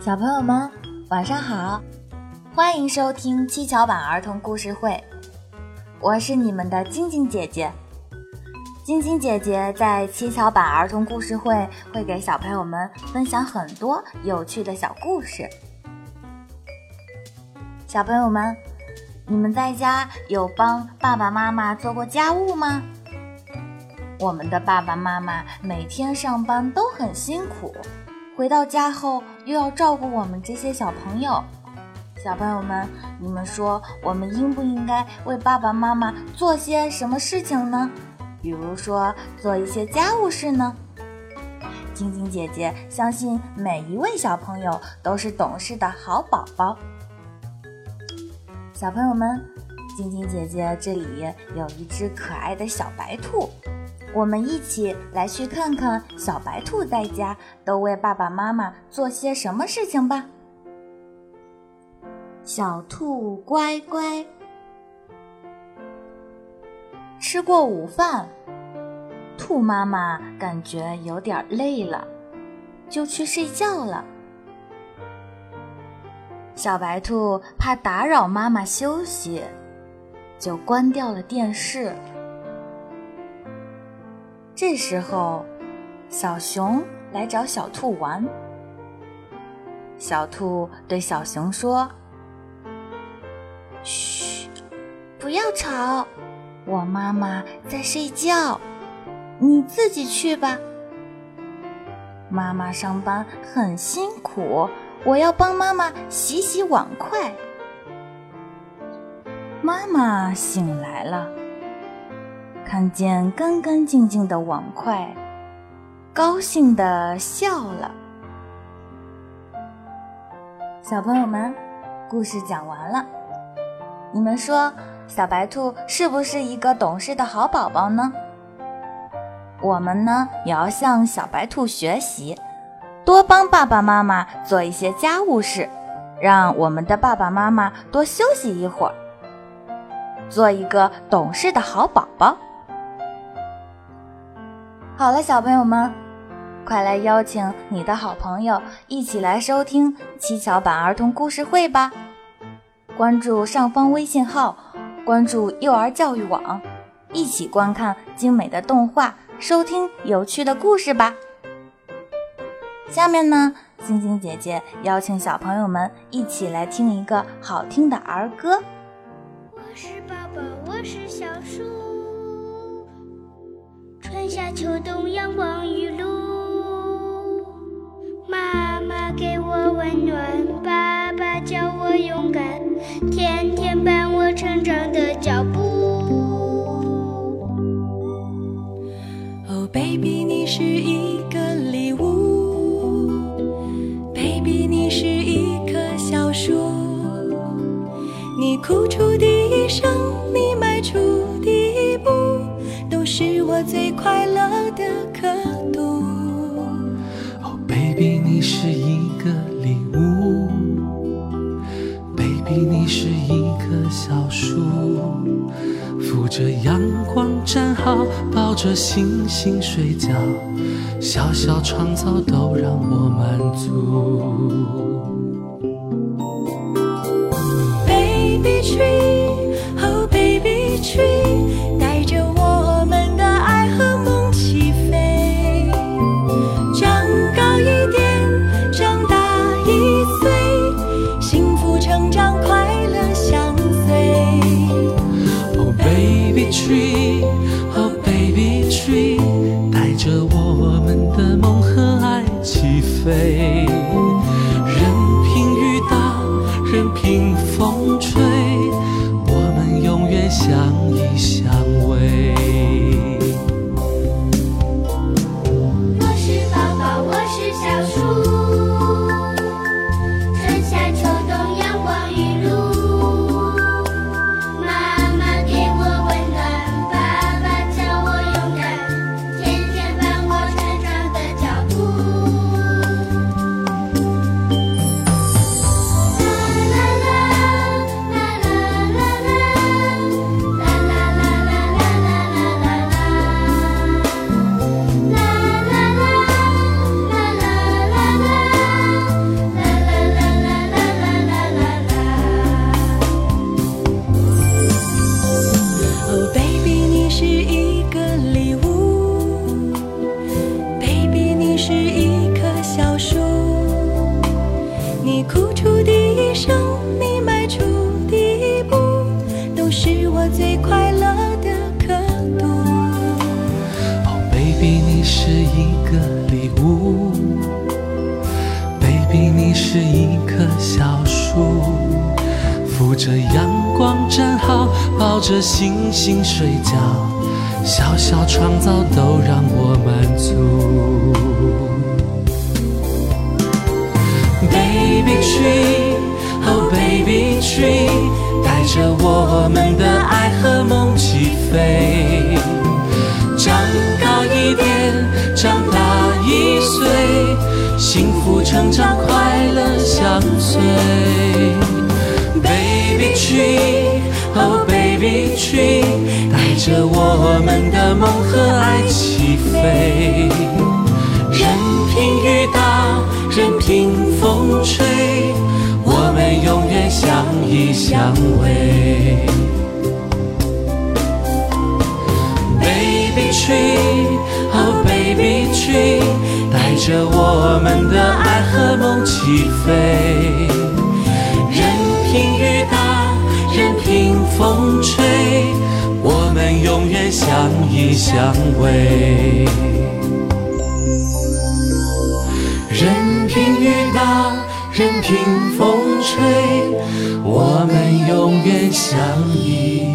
小朋友们，晚上好！欢迎收听七巧板儿童故事会，我是你们的晶晶姐姐。晶晶姐姐在七巧板儿童故事会会给小朋友们分享很多有趣的小故事。小朋友们，你们在家有帮爸爸妈妈做过家务吗？我们的爸爸妈妈每天上班都很辛苦。回到家后又要照顾我们这些小朋友，小朋友们，你们说我们应不应该为爸爸妈妈做些什么事情呢？比如说做一些家务事呢？晶晶姐姐相信每一位小朋友都是懂事的好宝宝。小朋友们，晶晶姐姐这里有一只可爱的小白兔。我们一起来去看看小白兔在家都为爸爸妈妈做些什么事情吧。小兔乖乖，吃过午饭，兔妈妈感觉有点累了，就去睡觉了。小白兔怕打扰妈妈休息，就关掉了电视。这时候，小熊来找小兔玩。小兔对小熊说：“嘘，不要吵，我妈妈在睡觉，你自己去吧。妈妈上班很辛苦，我要帮妈妈洗洗碗筷。”妈妈醒来了。看见干干净净的碗筷，高兴地笑了。小朋友们，故事讲完了，你们说小白兔是不是一个懂事的好宝宝呢？我们呢也要向小白兔学习，多帮爸爸妈妈做一些家务事，让我们的爸爸妈妈多休息一会儿，做一个懂事的好宝宝。好了，小朋友们，快来邀请你的好朋友一起来收听七巧板儿童故事会吧！关注上方微信号，关注幼儿教育网，一起观看精美的动画，收听有趣的故事吧！下面呢，星星姐姐邀请小朋友们一起来听一个好听的儿歌。我是夏秋冬，阳光雨露，妈妈给我温暖，爸爸教我勇敢，天天伴我成长的脚步。Oh baby，你是一个礼物，baby，你是一棵小树，你哭出第一声，你迈出第。都是我最快乐的刻度。Oh baby，你是一个礼物。Baby，你是一棵小树，扶着阳光站好，抱着星星睡觉。小小创造都让我满足。Baby tree，Oh baby tree。小树，扶着阳光站好，抱着星星睡觉，小小创造都让我满足。Baby tree, oh baby tree，带着我们的爱和梦起飞，长高一点，长大一岁，幸福成长，快乐相随。Baby tree, oh baby tree，带着我们的梦和爱起飞，任凭雨打，任凭风吹，我们永远相依相偎。着我们的爱和梦起飞。任凭雨打，任凭风吹，我们永远相依相偎。任凭雨打，任凭风吹，我们永远相依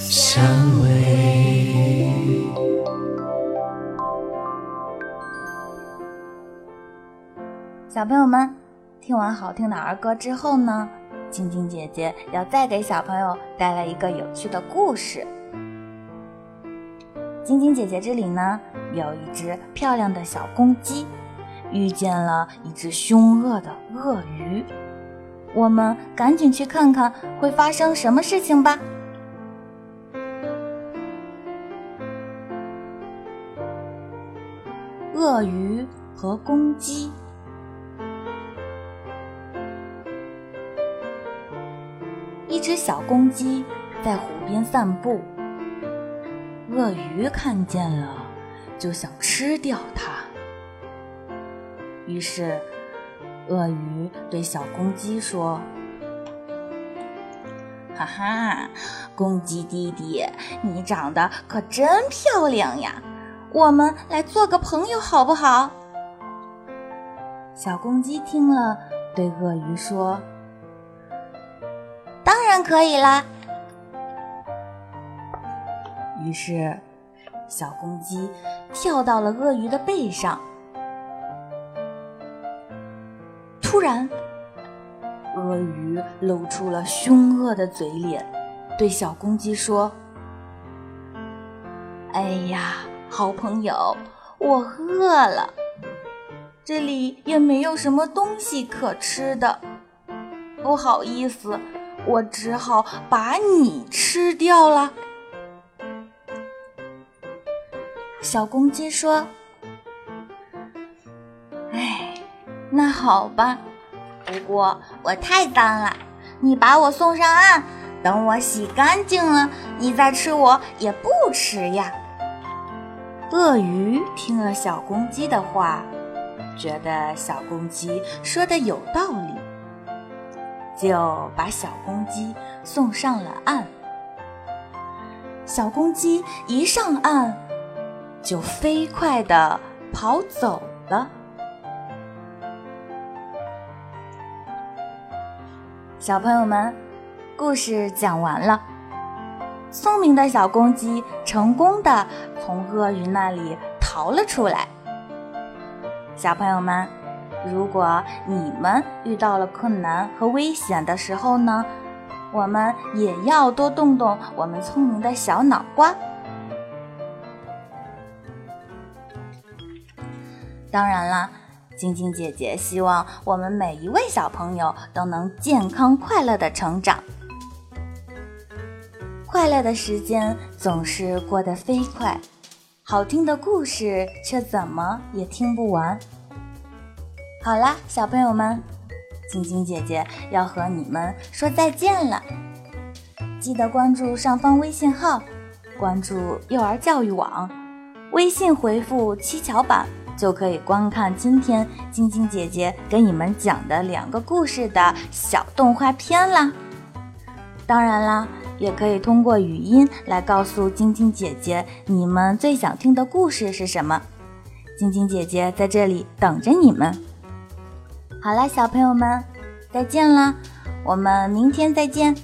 相偎。小朋友们，听完好听的儿歌之后呢，晶晶姐姐要再给小朋友带来一个有趣的故事。晶晶姐姐这里呢，有一只漂亮的小公鸡，遇见了一只凶恶的鳄鱼。我们赶紧去看看会发生什么事情吧。鳄鱼和公鸡。只小公鸡在湖边散步，鳄鱼看见了，就想吃掉它。于是，鳄鱼对小公鸡说：“哈哈，公鸡弟弟，你长得可真漂亮呀！我们来做个朋友好不好？”小公鸡听了，对鳄鱼说。可以啦！于是，小公鸡跳到了鳄鱼的背上。突然，鳄鱼露出了凶恶的嘴脸，对小公鸡说：“哎呀，好朋友，我饿了，这里也没有什么东西可吃的，不好意思。”我只好把你吃掉了。小公鸡说：“哎，那好吧，不过我太脏了，你把我送上岸，等我洗干净了，你再吃我也不迟呀。”鳄鱼听了小公鸡的话，觉得小公鸡说的有道理。就把小公鸡送上了岸。小公鸡一上岸，就飞快地跑走了。小朋友们，故事讲完了。聪明的小公鸡成功的从鳄鱼那里逃了出来。小朋友们。如果你们遇到了困难和危险的时候呢，我们也要多动动我们聪明的小脑瓜。当然啦，晶晶姐姐希望我们每一位小朋友都能健康快乐的成长。快乐的时间总是过得飞快，好听的故事却怎么也听不完。好啦，小朋友们，晶晶姐姐要和你们说再见了。记得关注上方微信号，关注幼儿教育网，微信回复“七巧板”就可以观看今天晶晶姐姐给你们讲的两个故事的小动画片啦。当然啦，也可以通过语音来告诉晶晶姐姐你们最想听的故事是什么。晶晶姐姐在这里等着你们。好啦，小朋友们，再见了，我们明天再见。